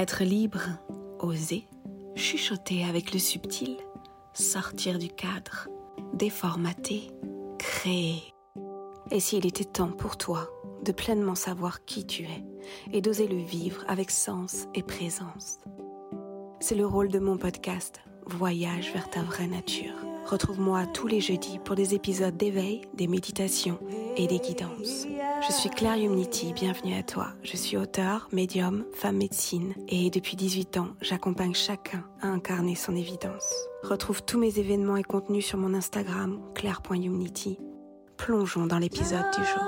Être libre, oser, chuchoter avec le subtil, sortir du cadre, déformater, créer. Et s'il était temps pour toi de pleinement savoir qui tu es et d'oser le vivre avec sens et présence C'est le rôle de mon podcast Voyage vers ta vraie nature. Retrouve-moi tous les jeudis pour des épisodes d'éveil, des méditations et des guidances. Je suis Claire Humnity, bienvenue à toi. Je suis auteur, médium, femme médecine et depuis 18 ans, j'accompagne chacun à incarner son évidence. Retrouve tous mes événements et contenus sur mon Instagram, claire.humnity. Plongeons dans l'épisode du jour.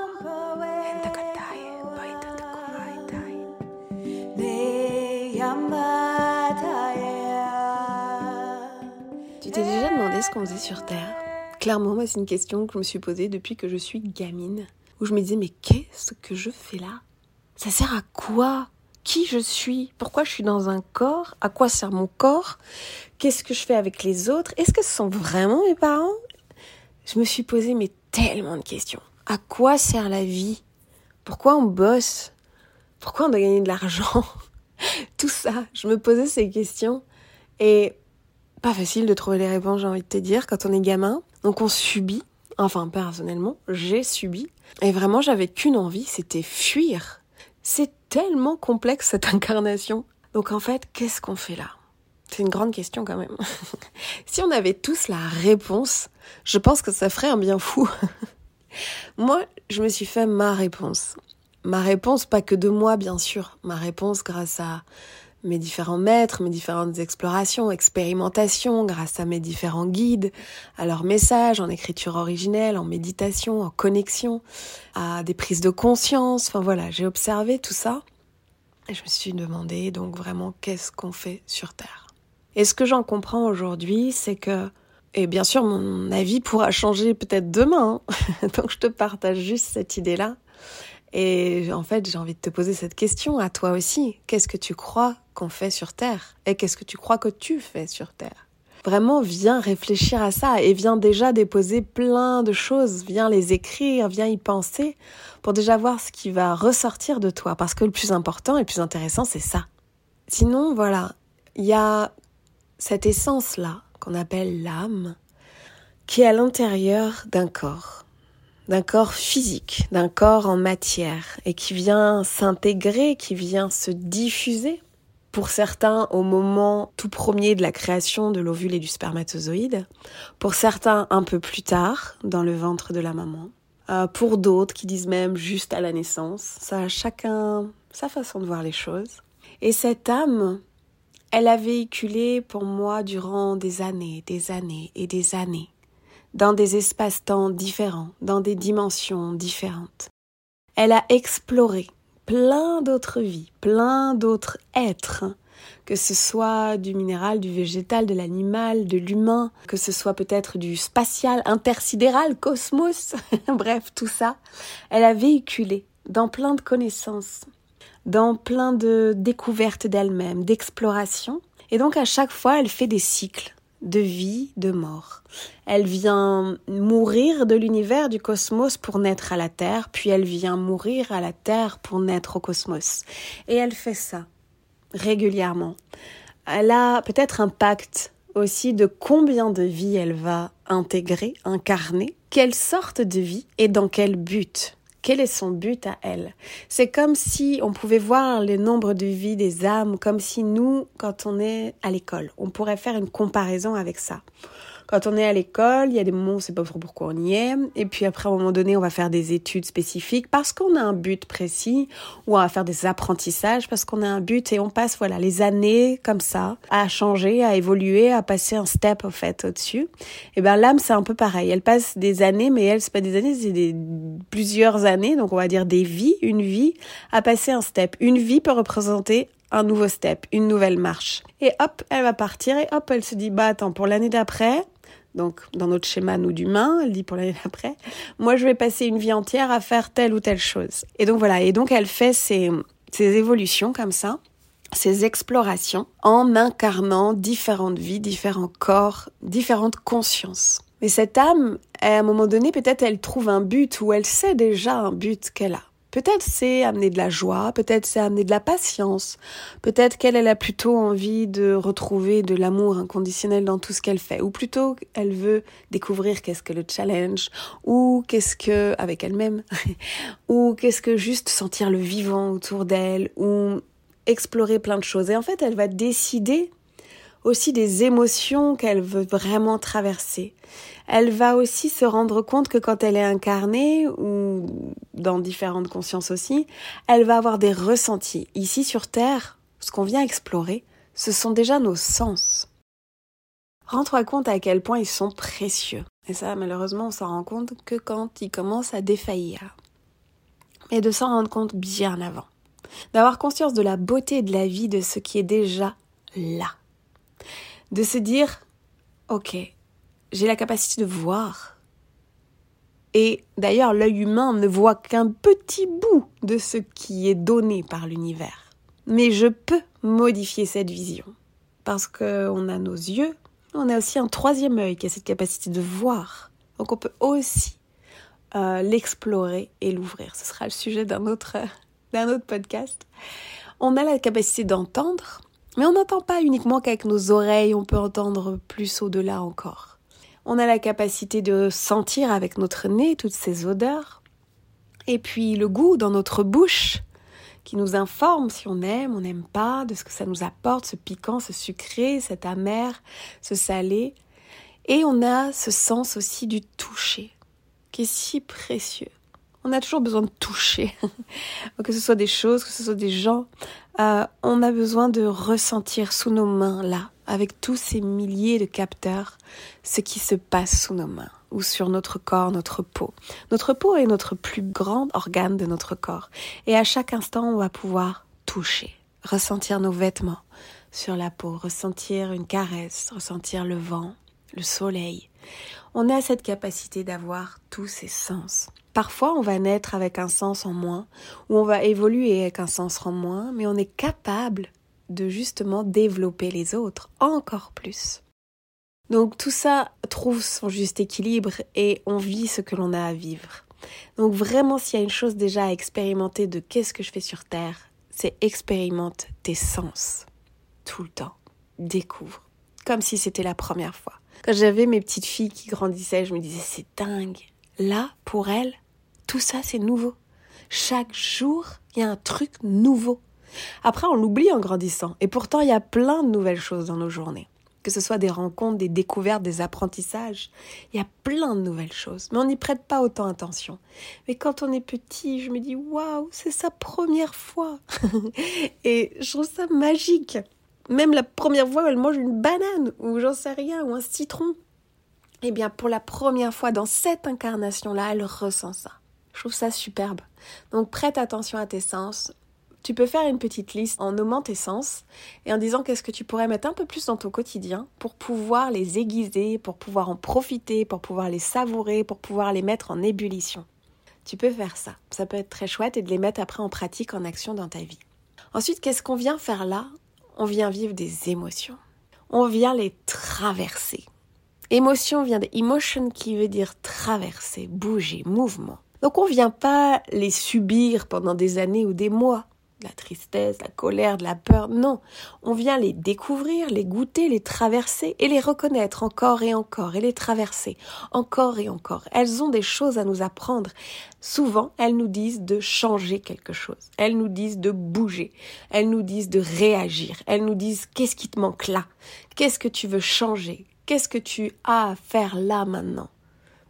Tu t'es déjà demandé ce qu'on faisait sur Terre? Clairement, moi, c'est une question que je me suis posée depuis que je suis gamine où je me disais mais qu'est-ce que je fais là? Ça sert à quoi? Qui je suis? Pourquoi je suis dans un corps? À quoi sert mon corps? Qu'est-ce que je fais avec les autres? Est-ce que ce sont vraiment mes parents? Je me suis posé mais tellement de questions. À quoi sert la vie? Pourquoi on bosse? Pourquoi on doit gagner de l'argent? Tout ça, je me posais ces questions. Et pas facile de trouver les réponses, j'ai envie de te dire, quand on est gamin. Donc on subit Enfin, personnellement, j'ai subi. Et vraiment, j'avais qu'une envie, c'était fuir. C'est tellement complexe cette incarnation. Donc en fait, qu'est-ce qu'on fait là? C'est une grande question quand même. si on avait tous la réponse, je pense que ça ferait un bien fou. moi, je me suis fait ma réponse. Ma réponse, pas que de moi, bien sûr. Ma réponse grâce à mes différents maîtres, mes différentes explorations, expérimentations, grâce à mes différents guides, à leurs messages en écriture originelle, en méditation, en connexion, à des prises de conscience. Enfin voilà, j'ai observé tout ça et je me suis demandé donc vraiment qu'est-ce qu'on fait sur Terre? Et ce que j'en comprends aujourd'hui, c'est que, et bien sûr mon avis pourra changer peut-être demain, hein. donc je te partage juste cette idée-là. Et en fait, j'ai envie de te poser cette question à toi aussi. Qu'est-ce que tu crois qu'on fait sur Terre Et qu'est-ce que tu crois que tu fais sur Terre Vraiment, viens réfléchir à ça et viens déjà déposer plein de choses, viens les écrire, viens y penser pour déjà voir ce qui va ressortir de toi. Parce que le plus important et le plus intéressant, c'est ça. Sinon, voilà, il y a cette essence-là qu'on appelle l'âme qui est à l'intérieur d'un corps d'un corps physique, d'un corps en matière, et qui vient s'intégrer, qui vient se diffuser. Pour certains, au moment tout premier de la création de l'ovule et du spermatozoïde. Pour certains, un peu plus tard, dans le ventre de la maman. Euh, pour d'autres qui disent même juste à la naissance. Ça a chacun sa façon de voir les choses. Et cette âme, elle a véhiculé pour moi durant des années, des années et des années dans des espaces-temps différents, dans des dimensions différentes. Elle a exploré plein d'autres vies, plein d'autres êtres, que ce soit du minéral, du végétal, de l'animal, de l'humain, que ce soit peut-être du spatial, intersidéral, cosmos, bref, tout ça. Elle a véhiculé dans plein de connaissances, dans plein de découvertes d'elle-même, d'exploration. Et donc à chaque fois, elle fait des cycles de vie, de mort. Elle vient mourir de l'univers du cosmos pour naître à la Terre, puis elle vient mourir à la Terre pour naître au cosmos. Et elle fait ça régulièrement. Elle a peut-être un pacte aussi de combien de vies elle va intégrer, incarner, quelle sorte de vie et dans quel but. Quel est son but à elle? C'est comme si on pouvait voir le nombre de vies des âmes, comme si nous, quand on est à l'école, on pourrait faire une comparaison avec ça. Quand on est à l'école, il y a des moments où on ne sait pas pourquoi on y est. Et puis après, à un moment donné, on va faire des études spécifiques parce qu'on a un but précis ou on va faire des apprentissages parce qu'on a un but et on passe, voilà, les années comme ça à changer, à évoluer, à passer un step, au fait, au-dessus. Et ben, l'âme, c'est un peu pareil. Elle passe des années, mais elle, c'est pas des années, c'est des plusieurs années. Donc, on va dire des vies, une vie à passer un step. Une vie peut représenter un nouveau step, une nouvelle marche. Et hop, elle va partir et hop, elle se dit, bah attends, pour l'année d'après, donc dans notre schéma nous d'humains, elle dit pour l'année d'après, moi je vais passer une vie entière à faire telle ou telle chose. Et donc voilà, et donc elle fait ces, ces évolutions comme ça, ces explorations en incarnant différentes vies, différents corps, différentes consciences. Mais cette âme, à un moment donné, peut-être elle trouve un but ou elle sait déjà un but qu'elle a. Peut-être c'est amener de la joie, peut-être c'est amener de la patience, peut-être qu'elle elle a plutôt envie de retrouver de l'amour inconditionnel dans tout ce qu'elle fait, ou plutôt elle veut découvrir qu'est-ce que le challenge, ou qu'est-ce que avec elle-même, ou qu'est-ce que juste sentir le vivant autour d'elle, ou explorer plein de choses. Et en fait, elle va décider aussi des émotions qu'elle veut vraiment traverser. Elle va aussi se rendre compte que quand elle est incarnée, ou dans différentes consciences aussi, elle va avoir des ressentis. Ici sur Terre, ce qu'on vient explorer, ce sont déjà nos sens. Rends-toi compte à quel point ils sont précieux. Et ça, malheureusement, on s'en rend compte que quand ils commencent à défaillir. Mais de s'en rendre compte bien avant. D'avoir conscience de la beauté de la vie, de ce qui est déjà là de se dire, ok, j'ai la capacité de voir. Et d'ailleurs, l'œil humain ne voit qu'un petit bout de ce qui est donné par l'univers. Mais je peux modifier cette vision. Parce qu'on a nos yeux, on a aussi un troisième œil qui a cette capacité de voir. Donc on peut aussi euh, l'explorer et l'ouvrir. Ce sera le sujet d'un autre, d'un autre podcast. On a la capacité d'entendre, mais on n'entend pas uniquement qu'avec nos oreilles, on peut entendre plus au-delà encore. On a la capacité de sentir avec notre nez toutes ces odeurs. Et puis le goût dans notre bouche qui nous informe si on aime, on n'aime pas, de ce que ça nous apporte, ce piquant, ce sucré, cet amer, ce salé. Et on a ce sens aussi du toucher, qui est si précieux. On a toujours besoin de toucher, que ce soit des choses, que ce soit des gens. Euh, on a besoin de ressentir sous nos mains, là, avec tous ces milliers de capteurs, ce qui se passe sous nos mains ou sur notre corps, notre peau. Notre peau est notre plus grand organe de notre corps. Et à chaque instant, on va pouvoir toucher, ressentir nos vêtements sur la peau, ressentir une caresse, ressentir le vent, le soleil. On a cette capacité d'avoir tous ces sens. Parfois, on va naître avec un sens en moins, ou on va évoluer avec un sens en moins, mais on est capable de justement développer les autres encore plus. Donc tout ça trouve son juste équilibre et on vit ce que l'on a à vivre. Donc vraiment, s'il y a une chose déjà à expérimenter de qu'est-ce que je fais sur Terre, c'est expérimente tes sens. Tout le temps. Découvre. Comme si c'était la première fois. Quand j'avais mes petites filles qui grandissaient, je me disais c'est dingue. Là, pour elles, tout ça, c'est nouveau. Chaque jour, il y a un truc nouveau. Après, on l'oublie en grandissant. Et pourtant, il y a plein de nouvelles choses dans nos journées. Que ce soit des rencontres, des découvertes, des apprentissages. Il y a plein de nouvelles choses. Mais on n'y prête pas autant attention. Mais quand on est petit, je me dis, waouh, c'est sa première fois. et je trouve ça magique. Même la première fois, elle mange une banane, ou j'en sais rien, ou un citron. Eh bien, pour la première fois dans cette incarnation-là, elle ressent ça. Je trouve ça superbe. Donc prête attention à tes sens. Tu peux faire une petite liste en nommant tes sens et en disant qu'est-ce que tu pourrais mettre un peu plus dans ton quotidien pour pouvoir les aiguiser, pour pouvoir en profiter, pour pouvoir les savourer, pour pouvoir les mettre en ébullition. Tu peux faire ça. Ça peut être très chouette et de les mettre après en pratique, en action dans ta vie. Ensuite, qu'est-ce qu'on vient faire là On vient vivre des émotions. On vient les traverser. Émotion vient de emotion qui veut dire traverser, bouger, mouvement. Donc on ne vient pas les subir pendant des années ou des mois. La tristesse, la colère, de la peur, non. On vient les découvrir, les goûter, les traverser et les reconnaître encore et encore et les traverser encore et encore. Elles ont des choses à nous apprendre. Souvent, elles nous disent de changer quelque chose. Elles nous disent de bouger. Elles nous disent de réagir. Elles nous disent qu'est-ce qui te manque là? Qu'est-ce que tu veux changer? Qu'est-ce que tu as à faire là maintenant?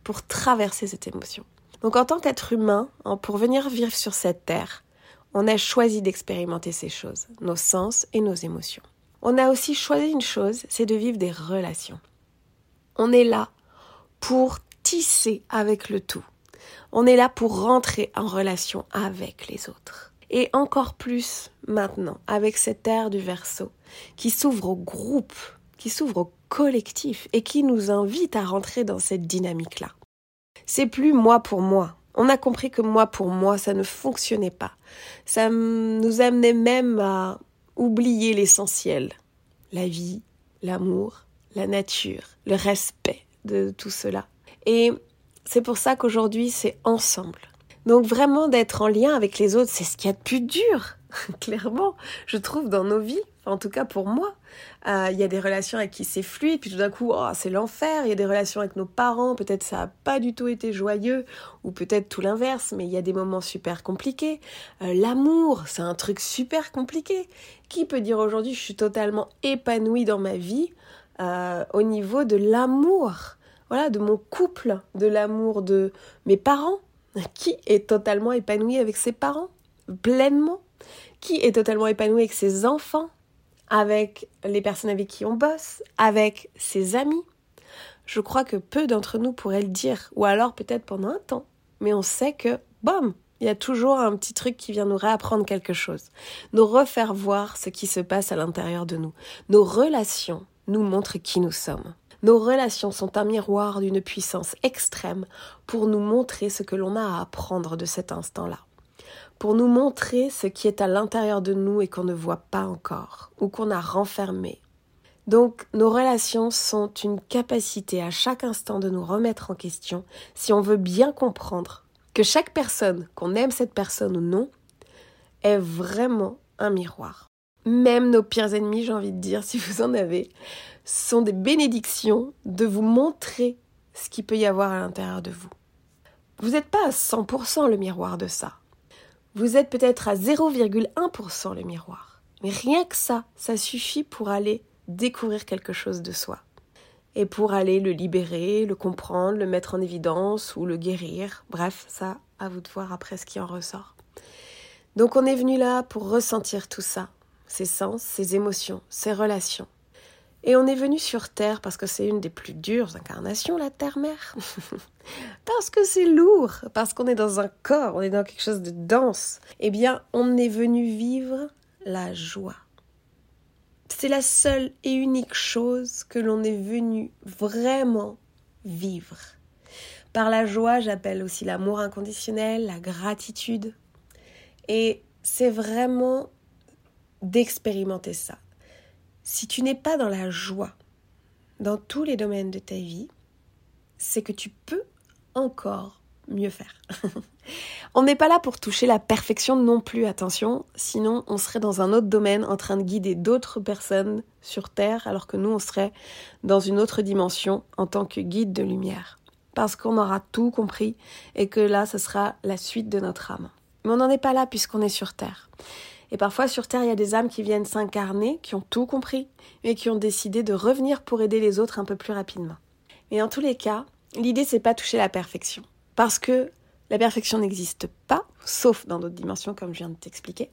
Pour traverser cette émotion? Donc en tant qu'être humain, hein, pour venir vivre sur cette terre, on a choisi d'expérimenter ces choses, nos sens et nos émotions. On a aussi choisi une chose, c'est de vivre des relations. On est là pour tisser avec le tout. On est là pour rentrer en relation avec les autres. Et encore plus maintenant, avec cette ère du verso, qui s'ouvre au groupe, qui s'ouvre au collectif et qui nous invite à rentrer dans cette dynamique-là. C'est plus moi pour moi. On a compris que moi pour moi, ça ne fonctionnait pas. Ça nous amenait même à oublier l'essentiel. La vie, l'amour, la nature, le respect de tout cela. Et c'est pour ça qu'aujourd'hui, c'est ensemble. Donc vraiment d'être en lien avec les autres, c'est ce qu'il y a de plus dur, clairement, je trouve, dans nos vies. en tout cas pour moi. Euh, il y a des relations avec qui c'est fluide, puis tout d'un coup, oh, c'est l'enfer. Il y a des relations avec nos parents, peut-être ça n'a pas du tout été joyeux, ou peut-être tout l'inverse, mais il y a des moments super compliqués. Euh, l'amour, c'est un truc super compliqué. Qui peut dire aujourd'hui, je suis totalement épanouie dans ma vie euh, au niveau de l'amour? Voilà, de mon couple, de l'amour de mes parents, qui est totalement épanoui avec ses parents, pleinement. Qui est totalement épanoui avec ses enfants, avec les personnes avec qui on bosse, avec ses amis? Je crois que peu d'entre nous pourraient le dire, ou alors peut-être pendant un temps, mais on sait que, bam, il y a toujours un petit truc qui vient nous réapprendre quelque chose, nous refaire voir ce qui se passe à l'intérieur de nous. Nos relations nous montrent qui nous sommes. Nos relations sont un miroir d'une puissance extrême pour nous montrer ce que l'on a à apprendre de cet instant-là, pour nous montrer ce qui est à l'intérieur de nous et qu'on ne voit pas encore, ou qu'on a renfermé. Donc nos relations sont une capacité à chaque instant de nous remettre en question si on veut bien comprendre que chaque personne, qu'on aime cette personne ou non, est vraiment un miroir. Même nos pires ennemis, j'ai envie de dire, si vous en avez, sont des bénédictions de vous montrer ce qu'il peut y avoir à l'intérieur de vous. Vous n'êtes pas à 100% le miroir de ça. Vous êtes peut-être à 0,1% le miroir. Mais rien que ça, ça suffit pour aller découvrir quelque chose de soi. Et pour aller le libérer, le comprendre, le mettre en évidence ou le guérir. Bref, ça, à vous de voir après ce qui en ressort. Donc on est venu là pour ressentir tout ça, ses sens, ses émotions, ses relations, et on est venu sur Terre parce que c'est une des plus dures incarnations, la Terre-Mère. parce que c'est lourd, parce qu'on est dans un corps, on est dans quelque chose de dense. Eh bien, on est venu vivre la joie. C'est la seule et unique chose que l'on est venu vraiment vivre. Par la joie, j'appelle aussi l'amour inconditionnel, la gratitude. Et c'est vraiment d'expérimenter ça si tu n'es pas dans la joie dans tous les domaines de ta vie, c'est que tu peux encore mieux faire. on n'est pas là pour toucher la perfection non plus, attention, sinon on serait dans un autre domaine en train de guider d'autres personnes sur Terre, alors que nous on serait dans une autre dimension en tant que guide de lumière. Parce qu'on aura tout compris et que là, ce sera la suite de notre âme. Mais on n'en est pas là puisqu'on est sur Terre. Et parfois sur Terre, il y a des âmes qui viennent s'incarner, qui ont tout compris, et qui ont décidé de revenir pour aider les autres un peu plus rapidement. Mais en tous les cas, l'idée c'est pas toucher la perfection. Parce que la perfection n'existe pas, sauf dans d'autres dimensions comme je viens de t'expliquer.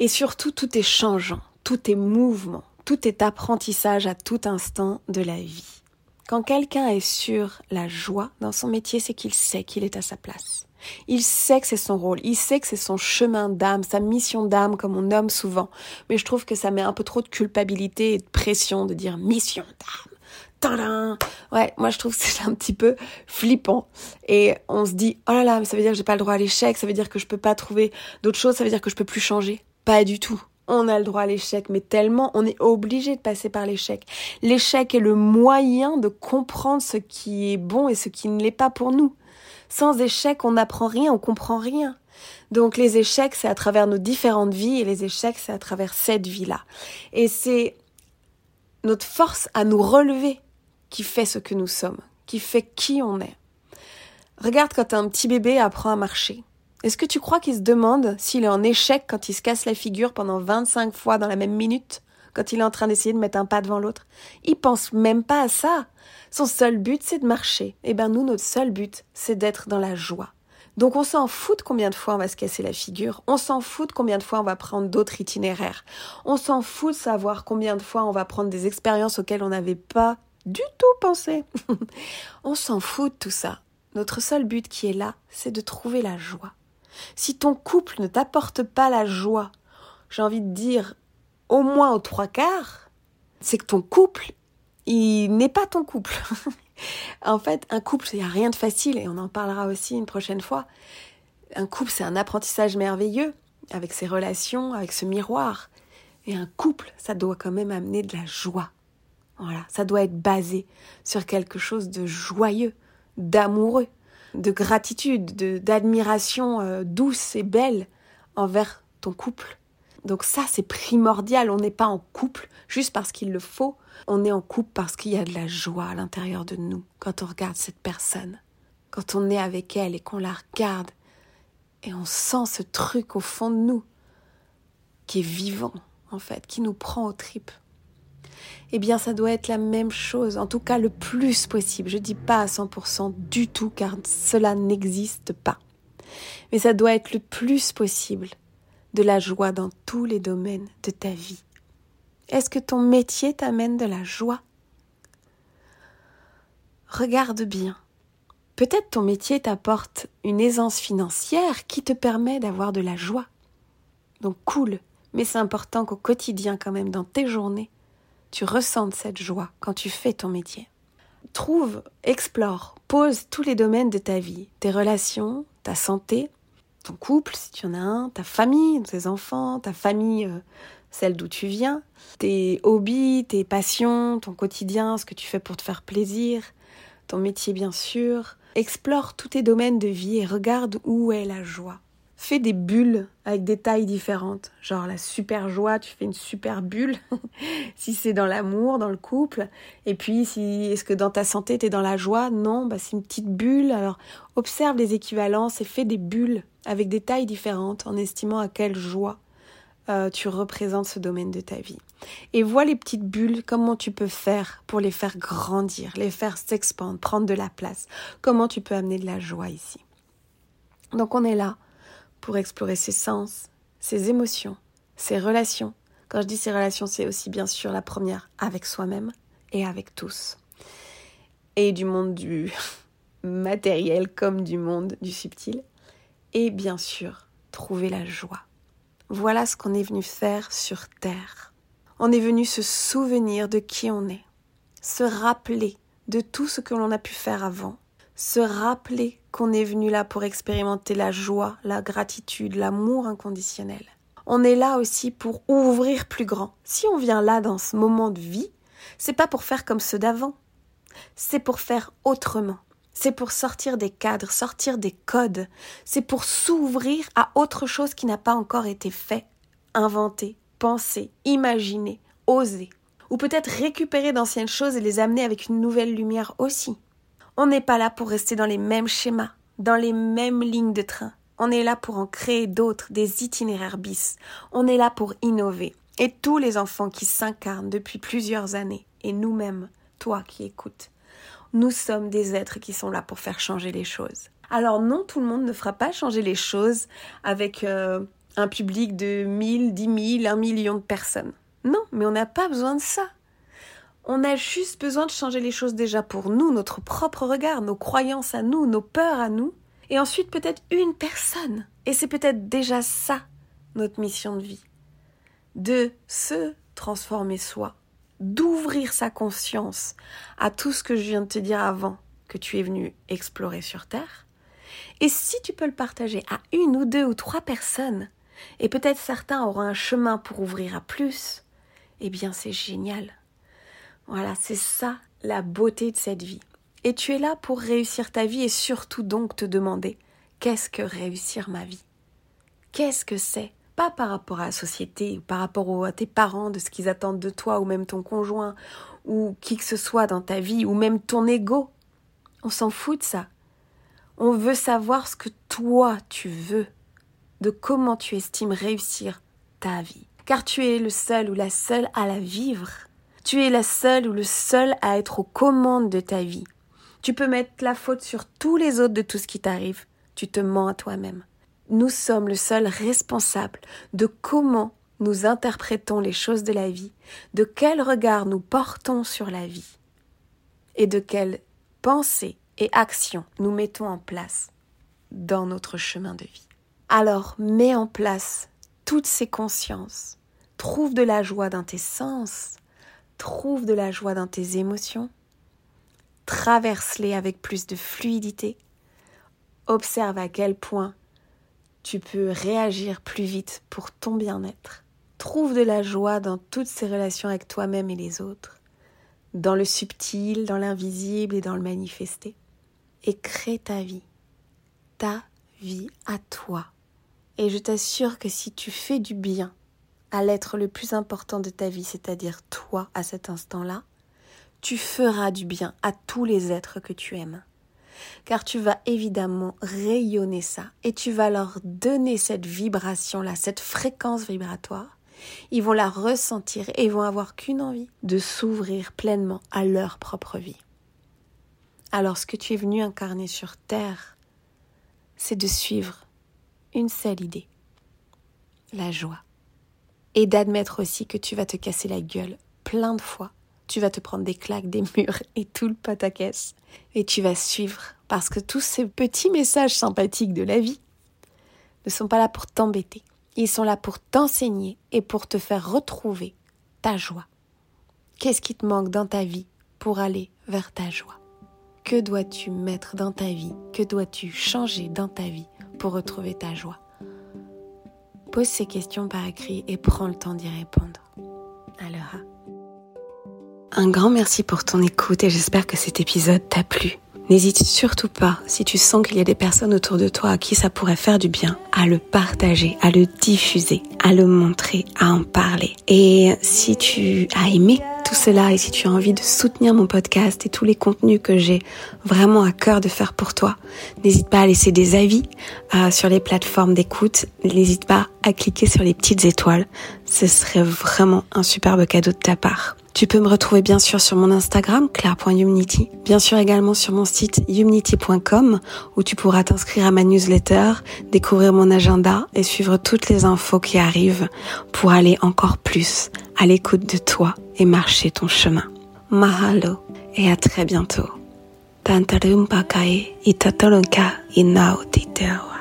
Et surtout, tout est changeant, tout est mouvement, tout est apprentissage à tout instant de la vie. Quand quelqu'un est sur la joie dans son métier, c'est qu'il sait qu'il est à sa place. Il sait que c'est son rôle, il sait que c'est son chemin d'âme, sa mission d'âme, comme on nomme souvent. Mais je trouve que ça met un peu trop de culpabilité et de pression de dire mission d'âme. Tadam ouais, moi je trouve que c'est un petit peu flippant. Et on se dit, oh là là, mais ça veut dire que j'ai pas le droit à l'échec, ça veut dire que je peux pas trouver d'autres choses, ça veut dire que je peux plus changer. Pas du tout. On a le droit à l'échec, mais tellement on est obligé de passer par l'échec. L'échec est le moyen de comprendre ce qui est bon et ce qui ne l'est pas pour nous. Sans échec, on n'apprend rien, on comprend rien. Donc les échecs, c'est à travers nos différentes vies et les échecs, c'est à travers cette vie-là. Et c'est notre force à nous relever qui fait ce que nous sommes, qui fait qui on est. Regarde quand un petit bébé apprend à marcher. Est-ce que tu crois qu'il se demande s'il est en échec quand il se casse la figure pendant 25 fois dans la même minute quand il est en train d'essayer de mettre un pas devant l'autre? Il pense même pas à ça. Son seul but, c'est de marcher. Eh ben, nous, notre seul but, c'est d'être dans la joie. Donc on s'en fout de combien de fois on va se casser la figure, on s'en fout de combien de fois on va prendre d'autres itinéraires, on s'en fout de savoir combien de fois on va prendre des expériences auxquelles on n'avait pas du tout pensé. on s'en fout de tout ça. Notre seul but qui est là, c'est de trouver la joie. Si ton couple ne t'apporte pas la joie, j'ai envie de dire au moins aux trois quarts, c'est que ton couple, il n'est pas ton couple. en fait, un couple, il n'y a rien de facile et on en parlera aussi une prochaine fois. Un couple, c'est un apprentissage merveilleux avec ses relations, avec ce miroir. Et un couple, ça doit quand même amener de la joie. Voilà, ça doit être basé sur quelque chose de joyeux, d'amoureux. De gratitude, d'admiration euh, douce et belle envers ton couple. Donc ça, c'est primordial. On n'est pas en couple juste parce qu'il le faut. On est en couple parce qu'il y a de la joie à l'intérieur de nous quand on regarde cette personne. Quand on est avec elle et qu'on la regarde et on sent ce truc au fond de nous qui est vivant, en fait, qui nous prend aux tripes. Eh bien, ça doit être la même chose, en tout cas le plus possible. Je dis pas à 100% du tout, car cela n'existe pas. Mais ça doit être le plus possible de la joie dans tous les domaines de ta vie. Est-ce que ton métier t'amène de la joie? Regarde bien. Peut-être ton métier t'apporte une aisance financière qui te permet d'avoir de la joie. Donc cool, mais c'est important qu'au quotidien quand même, dans tes journées, tu ressentes cette joie quand tu fais ton métier. Trouve, explore, pose tous les domaines de ta vie, tes relations, ta santé, ton couple si tu en as un, ta famille, tes enfants, ta famille, euh, celle d'où tu viens, tes hobbies, tes passions, ton quotidien, ce que tu fais pour te faire plaisir, ton métier bien sûr. Explore tous tes domaines de vie et regarde où est la joie. Fais des bulles avec des tailles différentes. Genre la super joie, tu fais une super bulle. si c'est dans l'amour, dans le couple. Et puis, si est-ce que dans ta santé, tu es dans la joie? Non, bah, c'est une petite bulle. Alors, observe les équivalences et fais des bulles avec des tailles différentes en estimant à quelle joie euh, tu représentes ce domaine de ta vie. Et vois les petites bulles, comment tu peux faire pour les faire grandir, les faire s'expandre, prendre de la place. Comment tu peux amener de la joie ici? Donc on est là pour explorer ses sens, ses émotions, ses relations. Quand je dis ses relations, c'est aussi bien sûr la première avec soi-même et avec tous. Et du monde du matériel comme du monde du subtil. Et bien sûr, trouver la joie. Voilà ce qu'on est venu faire sur Terre. On est venu se souvenir de qui on est, se rappeler de tout ce que l'on a pu faire avant, se rappeler qu'on est venu là pour expérimenter la joie, la gratitude, l'amour inconditionnel. On est là aussi pour ouvrir plus grand. Si on vient là dans ce moment de vie, c'est pas pour faire comme ceux d'avant. C'est pour faire autrement. C'est pour sortir des cadres, sortir des codes. C'est pour s'ouvrir à autre chose qui n'a pas encore été fait, inventé, pensé, imaginé, osé. Ou peut-être récupérer d'anciennes choses et les amener avec une nouvelle lumière aussi. On n'est pas là pour rester dans les mêmes schémas, dans les mêmes lignes de train. On est là pour en créer d'autres, des itinéraires bis. On est là pour innover. Et tous les enfants qui s'incarnent depuis plusieurs années, et nous-mêmes, toi qui écoutes, nous sommes des êtres qui sont là pour faire changer les choses. Alors non, tout le monde ne fera pas changer les choses avec euh, un public de 1000, 10 000, 1 million de personnes. Non, mais on n'a pas besoin de ça. On a juste besoin de changer les choses déjà pour nous, notre propre regard, nos croyances à nous, nos peurs à nous, et ensuite peut-être une personne. Et c'est peut-être déjà ça, notre mission de vie. De se transformer soi, d'ouvrir sa conscience à tout ce que je viens de te dire avant que tu es venu explorer sur Terre. Et si tu peux le partager à une ou deux ou trois personnes, et peut-être certains auront un chemin pour ouvrir à plus, eh bien c'est génial. Voilà, c'est ça la beauté de cette vie. Et tu es là pour réussir ta vie et surtout donc te demander qu'est-ce que réussir ma vie? Qu'est-ce que c'est? Pas par rapport à la société ou par rapport à tes parents, de ce qu'ils attendent de toi ou même ton conjoint ou qui que ce soit dans ta vie ou même ton ego. On s'en fout de ça. On veut savoir ce que toi tu veux, de comment tu estimes réussir ta vie. Car tu es le seul ou la seule à la vivre. Tu es la seule ou le seul à être aux commandes de ta vie. Tu peux mettre la faute sur tous les autres de tout ce qui t'arrive. Tu te mens à toi-même. Nous sommes le seul responsable de comment nous interprétons les choses de la vie, de quel regard nous portons sur la vie et de quelles pensées et actions nous mettons en place dans notre chemin de vie. Alors mets en place toutes ces consciences, trouve de la joie dans tes sens, trouve de la joie dans tes émotions, traverse-les avec plus de fluidité, observe à quel point tu peux réagir plus vite pour ton bien-être. Trouve de la joie dans toutes ces relations avec toi-même et les autres, dans le subtil, dans l'invisible et dans le manifesté. Et crée ta vie. ta vie à toi. Et je t'assure que si tu fais du bien à l'être le plus important de ta vie, c'est-à-dire toi à cet instant-là, tu feras du bien à tous les êtres que tu aimes. Car tu vas évidemment rayonner ça et tu vas leur donner cette vibration-là, cette fréquence vibratoire. Ils vont la ressentir et vont avoir qu'une envie, de s'ouvrir pleinement à leur propre vie. Alors ce que tu es venu incarner sur Terre, c'est de suivre une seule idée, la joie. Et d'admettre aussi que tu vas te casser la gueule plein de fois tu vas te prendre des claques, des murs et tout le pataquès. Et tu vas suivre parce que tous ces petits messages sympathiques de la vie ne sont pas là pour t'embêter. Ils sont là pour t'enseigner et pour te faire retrouver ta joie. Qu'est-ce qui te manque dans ta vie pour aller vers ta joie? Que dois-tu mettre dans ta vie? Que dois-tu changer dans ta vie pour retrouver ta joie? Pose ces questions par écrit et prends le temps d'y répondre. Alors, un grand merci pour ton écoute et j'espère que cet épisode t'a plu. N'hésite surtout pas, si tu sens qu'il y a des personnes autour de toi à qui ça pourrait faire du bien, à le partager, à le diffuser, à le montrer, à en parler. Et si tu as aimé tout cela et si tu as envie de soutenir mon podcast et tous les contenus que j'ai vraiment à cœur de faire pour toi, n'hésite pas à laisser des avis euh, sur les plateformes d'écoute. N'hésite pas à cliquer sur les petites étoiles. Ce serait vraiment un superbe cadeau de ta part. Tu peux me retrouver bien sûr sur mon Instagram, claire.humnity, bien sûr également sur mon site humnity.com où tu pourras t'inscrire à ma newsletter, découvrir mon agenda et suivre toutes les infos qui arrivent pour aller encore plus à l'écoute de toi et marcher ton chemin. Mahalo et à très bientôt. time.